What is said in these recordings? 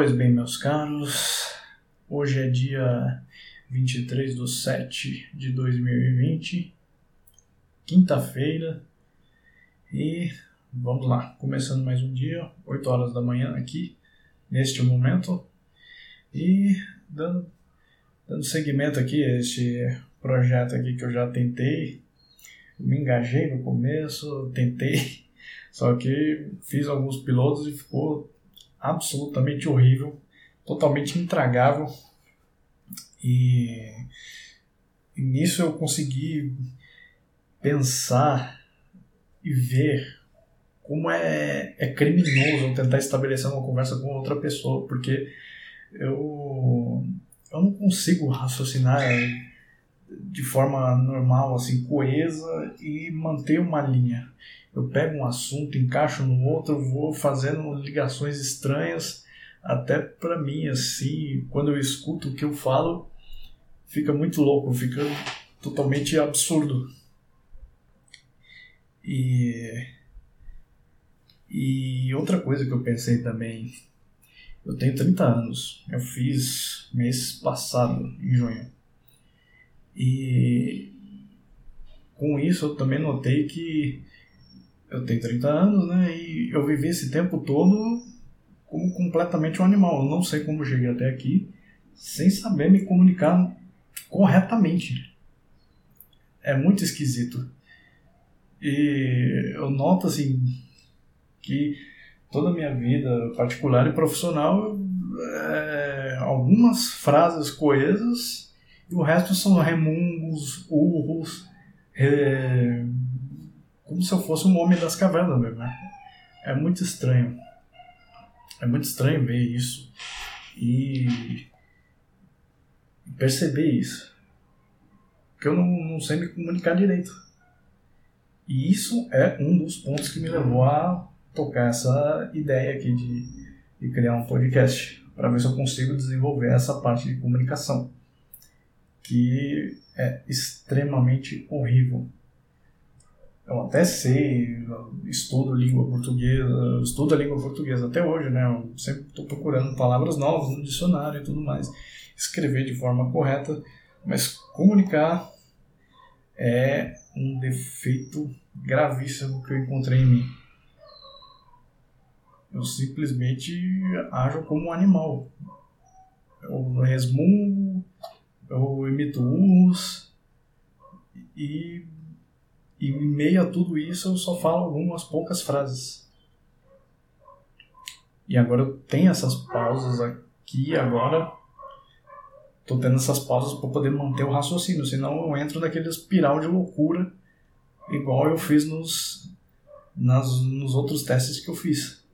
Pois bem, meus caros, hoje é dia 23 de 7 de 2020, quinta-feira, e vamos lá, começando mais um dia, 8 horas da manhã aqui, neste momento, e dando, dando seguimento aqui a este projeto aqui que eu já tentei, me engajei no começo, tentei, só que fiz alguns pilotos e ficou absolutamente horrível, totalmente intragável. E, e nisso eu consegui pensar e ver como é, é criminoso tentar estabelecer uma conversa com outra pessoa, porque eu, eu não consigo raciocinar de forma normal, assim, coesa e manter uma linha eu pego um assunto, encaixo no outro, vou fazendo ligações estranhas, até para mim, assim, quando eu escuto o que eu falo, fica muito louco, fica totalmente absurdo. E, e outra coisa que eu pensei também, eu tenho 30 anos, eu fiz mês passado, em junho. E com isso eu também notei que eu tenho 30 anos, né? E eu vivi esse tempo todo como completamente um animal. Eu não sei como cheguei até aqui sem saber me comunicar corretamente. É muito esquisito. E eu noto assim que toda a minha vida particular e profissional é, algumas frases coesas e o resto são remungos, urros, é, como se eu fosse um homem das cavernas mesmo. Né? É muito estranho. É muito estranho ver isso e perceber isso. Que eu não, não sei me comunicar direito. E isso é um dos pontos que me levou a tocar essa ideia aqui de, de criar um podcast para ver se eu consigo desenvolver essa parte de comunicação que é extremamente horrível eu até sei, estudo língua portuguesa, estudo a língua portuguesa até hoje, né? Eu sempre estou procurando palavras novas no dicionário e tudo mais. Escrever de forma correta, mas comunicar é um defeito gravíssimo que eu encontrei em mim. Eu simplesmente ajo como um animal. Eu resmungo, eu emito urros e e em meio a tudo isso eu só falo algumas poucas frases. E agora eu tenho essas pausas aqui, agora tô tendo essas pausas para poder manter o raciocínio, senão eu entro naquele espiral de loucura, igual eu fiz nos, nas, nos outros testes que eu fiz.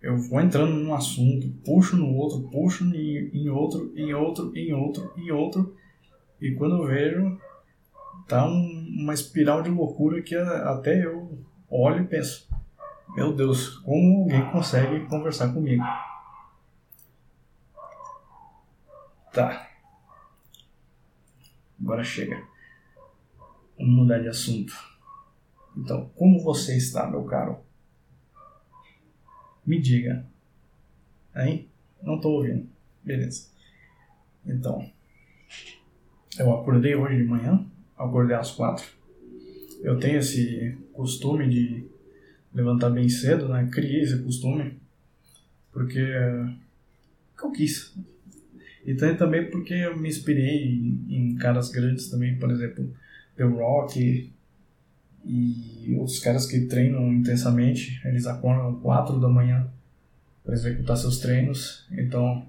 Eu vou entrando num assunto, puxo no outro, puxo em, em outro, em outro, em outro, em outro, e quando eu vejo, tá um, uma espiral de loucura que até eu olho e penso: meu Deus, como alguém consegue conversar comigo? Tá. Agora chega. Vamos mudar de assunto. Então, como você está, meu caro? Me diga. Hein? Não estou ouvindo. Beleza. Então, eu acordei hoje de manhã acordei às quatro. Eu tenho esse costume de levantar bem cedo, né? Criei esse costume porque, eu quis. E também porque eu me inspirei em, caras grandes também, por exemplo, The Rock e outros caras que treinam intensamente, eles acordam quatro da manhã para executar seus treinos. Então,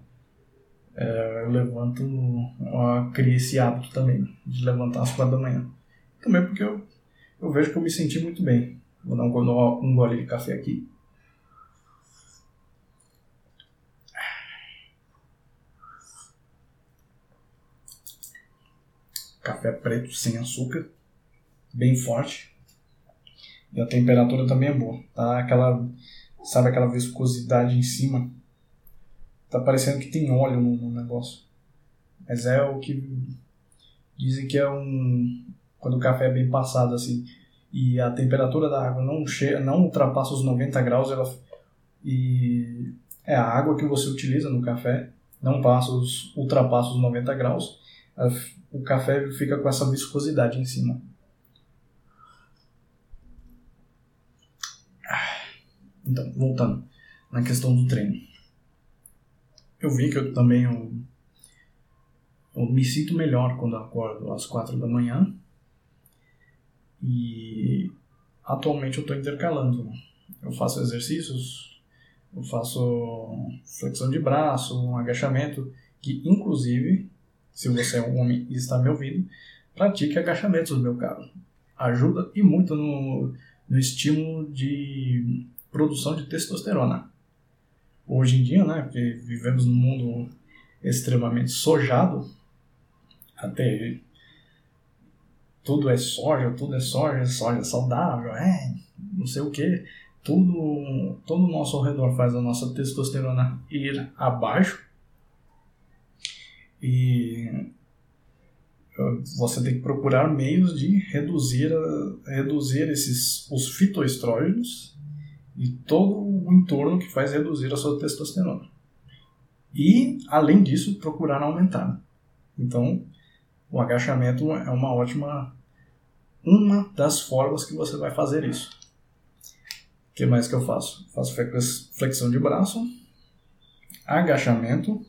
é, eu levanto, eu criei esse hábito também de levantar às quatro da manhã. Também porque eu, eu vejo que eu me senti muito bem. Vou dar um, um gole de café aqui. Café preto sem açúcar, bem forte. E a temperatura também é boa. Tá aquela, sabe aquela viscosidade em cima Tá parecendo que tem óleo no, no negócio. Mas é o que dizem que é um quando o café é bem passado assim e a temperatura da água não chega, não ultrapassa os 90 graus, ela e é a água que você utiliza no café, não passa os, ultrapassa os 90 graus, o café fica com essa viscosidade em cima. Então, voltando na questão do treino. Eu vi que eu também eu, eu me sinto melhor quando acordo às quatro da manhã. E atualmente eu estou intercalando. Eu faço exercícios, eu faço flexão de braço, um agachamento, que inclusive, se você é um homem e está me ouvindo, pratique agachamentos, meu caro. Ajuda e muito no, no estímulo de produção de testosterona. Hoje em dia, né, porque vivemos num mundo extremamente sojado, até tudo é soja, tudo é soja, soja saudável, é, não sei o que, tudo, todo o nosso ao redor faz a nossa testosterona ir abaixo. E você tem que procurar meios de reduzir, reduzir esses, os fitoestrógenos e todo o entorno que faz reduzir a sua testosterona. E, além disso, procurar aumentar. Então, o agachamento é uma ótima uma das formas que você vai fazer isso. O que mais que eu faço? Faço flexão de braço, agachamento,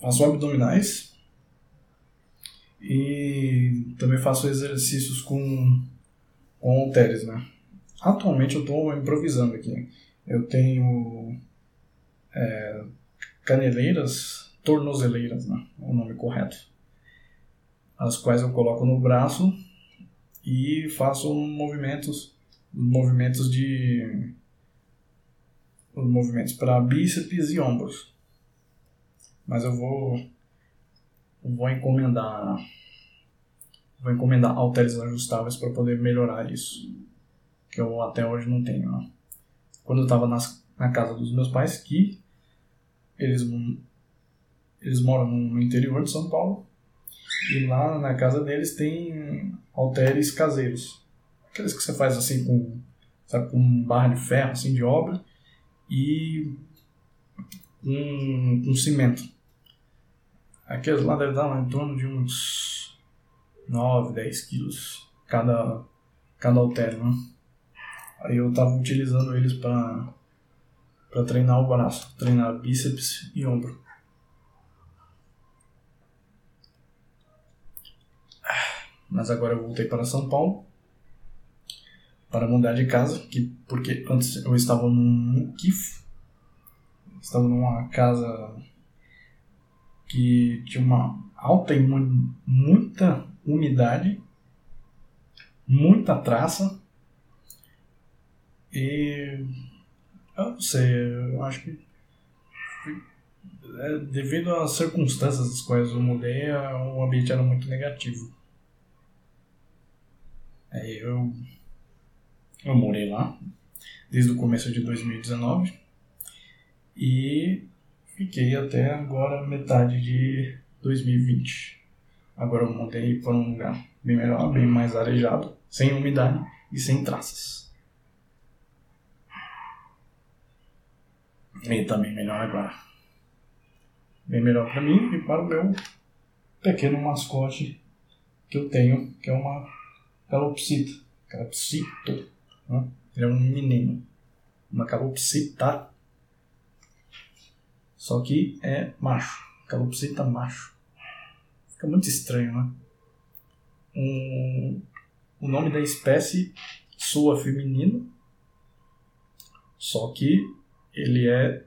faço abdominais, e também faço exercícios com, com halteres, né? Atualmente eu estou improvisando aqui. Eu tenho é, caneleiras, tornozeleiras, né? É o nome correto. As quais eu coloco no braço e faço movimentos, movimentos de os movimentos para bíceps e ombros. Mas eu vou vou encomendar vou encomendar halteres ajustáveis para poder melhorar isso que eu até hoje não tenho né? quando eu estava na casa dos meus pais que eles eles moram no interior de São Paulo e lá na casa deles tem halteres caseiros aqueles que você faz assim com sabe, com barra de ferro assim de obra e um, um cimento Aqueles lá devem dar em torno de uns 9, 10 quilos cada, cada halter, né? Aí eu tava utilizando eles para para treinar o braço, treinar bíceps e ombro. Mas agora eu voltei para São Paulo para mudar de casa, que, porque antes eu estava num KIF, estava numa casa que tinha uma alta imun... muita umidade, muita traça e eu não sei, eu acho que é, devido às circunstâncias das quais eu mudei, o ambiente era muito negativo. Aí eu, eu morei lá desde o começo de 2019 e Fiquei até agora metade de 2020. Agora eu montei para um lugar bem melhor, bem mais arejado, sem umidade e sem traças. E também melhor agora. Bem melhor para mim e para o meu pequeno mascote que eu tenho, que é uma calopsita. Calopsito. Né? Ele é um menino. Uma calopsita só que é macho. Calopsita macho. Fica muito estranho, né? Um, o nome da espécie soa feminino, só que ele é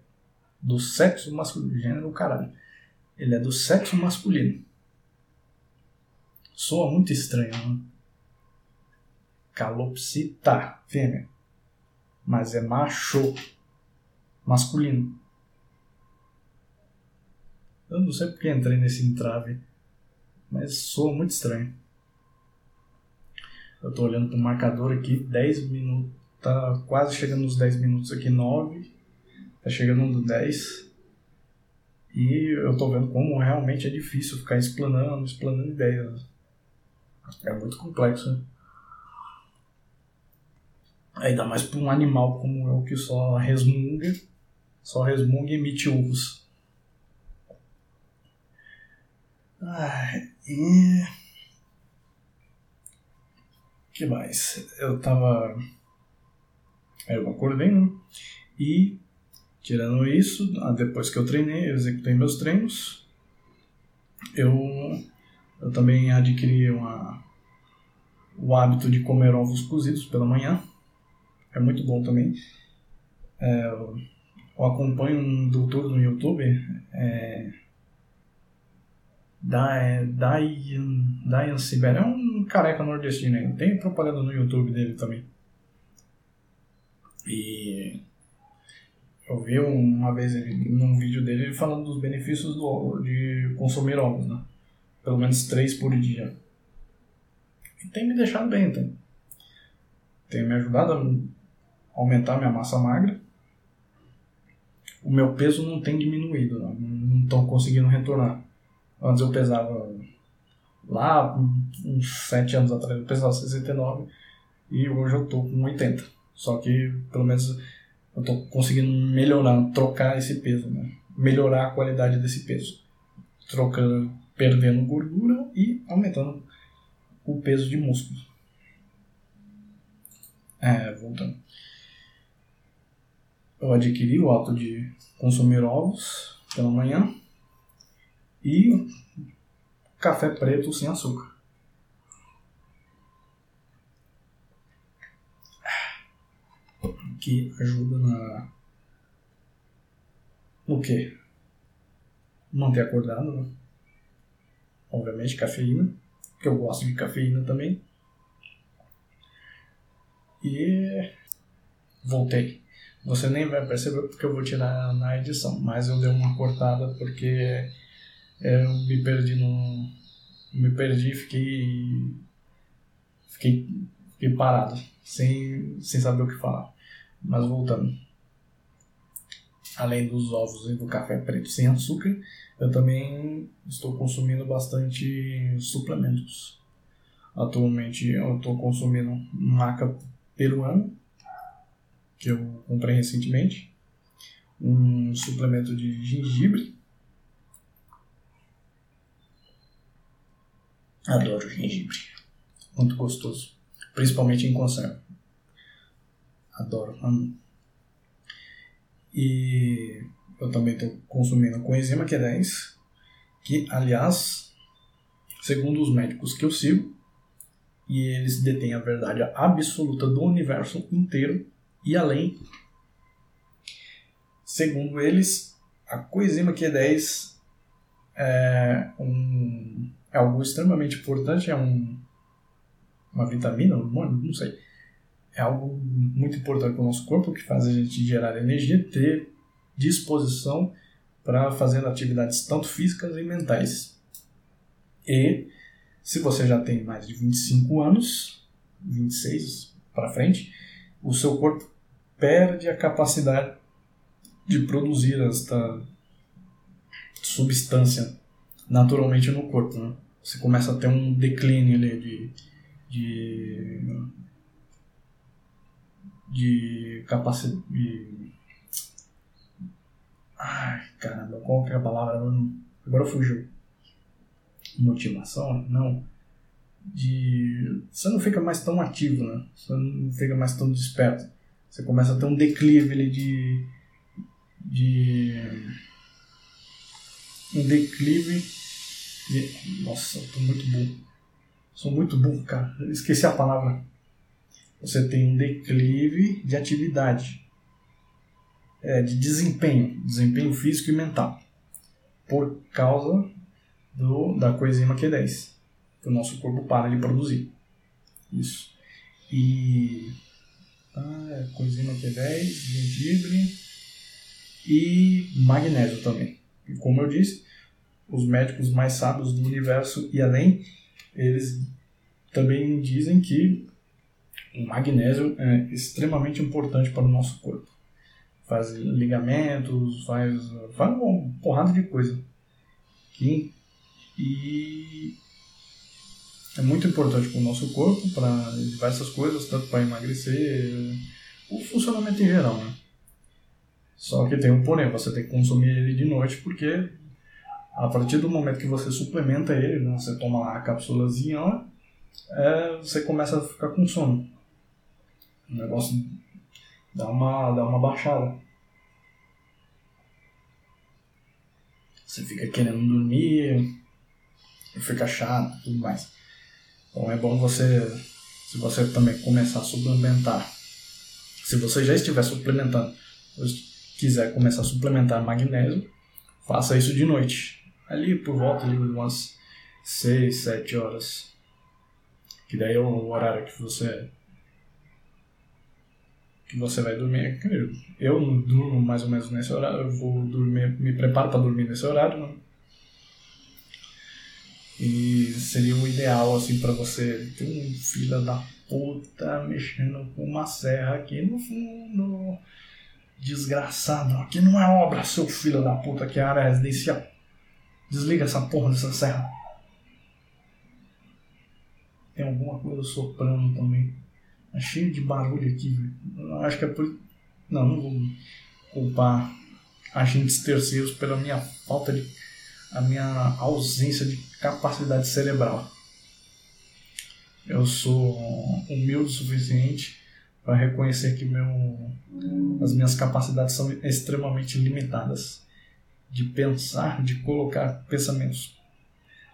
do sexo masculino. Gênero, caralho. Ele é do sexo masculino. Soa muito estranho, né? Calopsita, fêmea. Mas é macho, masculino. Eu não sei porque entrei nesse entrave, mas soa muito estranho. Eu tô olhando pro marcador aqui, 10 minutos, tá quase chegando nos 10 minutos aqui, 9, tá chegando no 10. E eu tô vendo como realmente é difícil ficar explanando, explanando ideias. É muito complexo, né? Ainda mais para um animal como eu que só resmunga, só resmunga e emite urros. Ah, e. que mais? Eu tava. Eu acordei, né? E, tirando isso, ah, depois que eu treinei, eu executei meus treinos, eu, eu também adquiri uma, o hábito de comer ovos cozidos pela manhã. É muito bom também. É, eu acompanho um doutor no YouTube, é, Dayan, Dayan Sibéria, é um careca nordestino. Tem propaganda no YouTube dele também. E eu vi uma vez ele, num vídeo dele falando dos benefícios do, de consumir ovos, né? Pelo menos três por dia. E tem me deixado bem, tem. Tem me ajudado a aumentar minha massa magra. O meu peso não tem diminuído, não estou conseguindo retornar. Antes eu pesava lá, uns 7 anos atrás, eu pesava 69 e hoje eu tô com 80. Só que pelo menos eu tô conseguindo melhorar, trocar esse peso, né? Melhorar a qualidade desse peso. Trocando, perdendo gordura e aumentando o peso de músculo. É, voltando. Eu adquiri o hábito de consumir ovos pela manhã e café preto sem açúcar. Que ajuda na. No quê? Manter acordado, né? Obviamente, cafeína, que eu gosto de cafeína também. E. Voltei. Você nem vai perceber porque eu vou tirar na edição, mas eu dei uma cortada porque eu me perdi no. Me perdi e fiquei. Fiquei, fiquei parado, sem, sem saber o que falar. Mas voltando. Além dos ovos e do café preto sem açúcar, eu também estou consumindo bastante suplementos. Atualmente eu estou consumindo maca peruana, que eu comprei recentemente, um suplemento de gengibre, Adoro gengibre. Muito gostoso. Principalmente em conserva. Adoro, amo. E eu também estou consumindo coenzima Q10, que, aliás, segundo os médicos que eu sigo, e eles detêm a verdade absoluta do universo inteiro e além, segundo eles, a coenzima Q10 é um é algo extremamente importante, é um, uma vitamina, não sei. É algo muito importante para o nosso corpo que faz a gente gerar energia, ter disposição para fazer atividades tanto físicas e mentais. E se você já tem mais de 25 anos, 26 para frente, o seu corpo perde a capacidade de produzir esta substância naturalmente no corpo. Né? Você começa a ter um declínio ali de, de, de capacidade. De... Ai, caramba, qual que é a palavra? Agora fugiu. Motivação? Não. De. Você não fica mais tão ativo, né? Você não fica mais tão desperto. Você começa a ter um declive ali de. de. um declive nossa, eu tô muito burro. Sou muito burro, cara. Esqueci a palavra. Você tem um declive de atividade, é, de desempenho, desempenho físico e mental, por causa do, da coenzima Q10, que o nosso corpo para de produzir. Isso. E. Ah, coenzima Q10, gengibre e magnésio também. E como eu disse, os médicos mais sábios do universo e além, eles também dizem que o magnésio é extremamente importante para o nosso corpo. Faz ligamentos, faz, faz uma porrada de coisa. E, e é muito importante para o nosso corpo, para diversas coisas, tanto para emagrecer, o funcionamento em geral, né? Só que tem um porém, você tem que consumir ele de noite porque a partir do momento que você suplementa ele, né, você toma lá a cápsulazinha lá, é, você começa a ficar com sono. O negócio dá uma, dá uma baixada. Você fica querendo dormir, fica chato tudo mais. Então é bom você, se você também começar a suplementar, se você já estiver suplementando, quiser começar a suplementar magnésio, faça isso de noite. Ali por volta de umas 6, 7 horas. Que daí é o horário que você que você vai dormir. Eu durmo mais ou menos nesse horário, eu vou dormir, me preparo para dormir nesse horário. Né? E seria o ideal assim para você ter um filho da puta mexendo com uma serra aqui no fundo. Desgraçado, aqui não é obra, seu filho da puta, aqui é área residencial. Desliga essa porra dessa serra. Tem alguma coisa soprando também. Tá cheio de barulho aqui, velho. Acho que é por. Não, não vou culpar agentes terceiros pela minha falta de. a minha ausência de capacidade cerebral. Eu sou humilde o suficiente para reconhecer que meu, as minhas capacidades são extremamente limitadas de pensar, de colocar pensamentos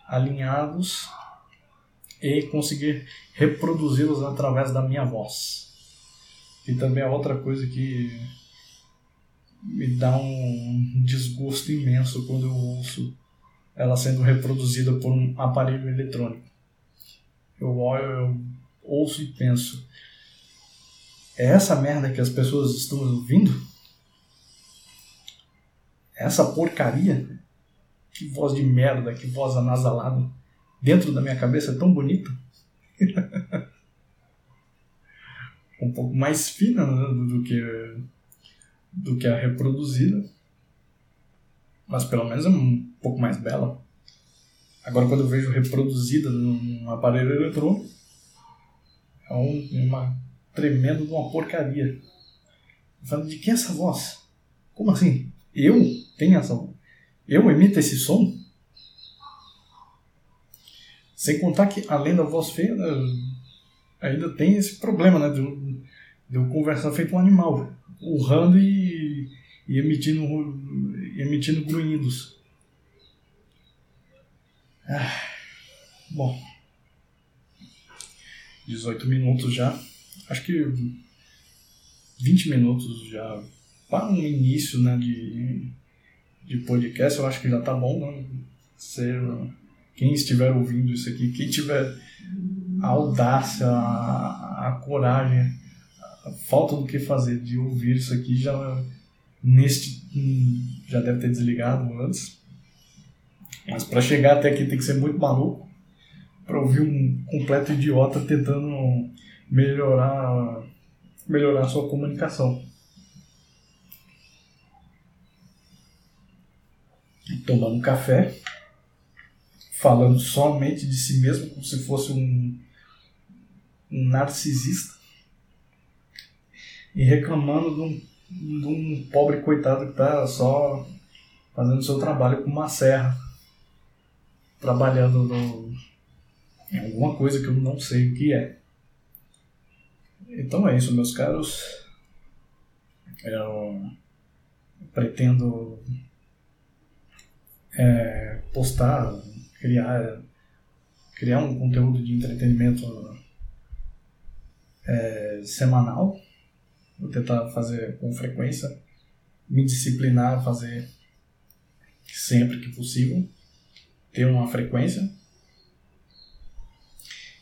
alinhados e conseguir reproduzi-los através da minha voz. E também é outra coisa que me dá um desgosto imenso quando eu ouço ela sendo reproduzida por um aparelho eletrônico. Eu olho, eu ouço e penso, é essa merda que as pessoas estão ouvindo? Essa porcaria? Que voz de merda, que voz anasalada. Dentro da minha cabeça é tão bonita. um pouco mais fina né, do que do que a reproduzida. Mas pelo menos é um pouco mais bela. Agora quando eu vejo reproduzida num aparelho eletrônico, é um, uma tremendo de uma porcaria. Falando de quem é essa voz? Como assim? Eu tenho essa? Eu emito esse som? Sem contar que, além da voz feia, né, ainda tem esse problema, né? De eu, de eu conversar feito um animal, urrando e, e emitindo, emitindo grunhidos. Ah, bom. 18 minutos já acho que 20 minutos já para um início né, de, de podcast, eu acho que já tá bom. Né? Ser, quem estiver ouvindo isso aqui, quem tiver a audácia, a, a coragem, a falta do que fazer de ouvir isso aqui, já neste já deve ter desligado antes. Mas para chegar até aqui tem que ser muito maluco para ouvir um completo idiota tentando melhorar melhorar sua comunicação. Tomando café, falando somente de si mesmo, como se fosse um, um narcisista, e reclamando de um, de um pobre coitado que está só fazendo seu trabalho com uma serra, trabalhando no, em alguma coisa que eu não sei o que é. Então é isso, meus caros. Eu pretendo é, postar, criar, criar um conteúdo de entretenimento é, semanal. Vou tentar fazer com frequência, me disciplinar a fazer sempre que possível, ter uma frequência.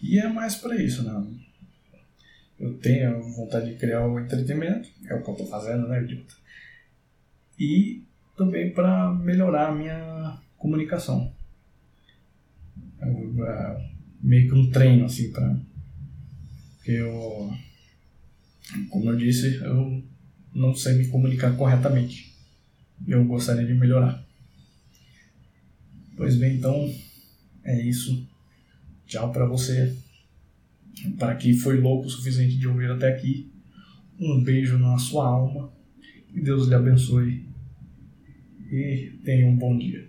E é mais para isso, né? eu tenho vontade de criar o entretenimento, é o que eu estou fazendo, né, Dito? E também para melhorar a minha comunicação. Eu, é, meio que um treino, assim, para. Eu. Como eu disse, eu não sei me comunicar corretamente. Eu gostaria de melhorar. Pois bem, então é isso. Tchau para você. Para quem foi louco o suficiente de ouvir até aqui. Um beijo na sua alma. Que Deus lhe abençoe. E tenha um bom dia.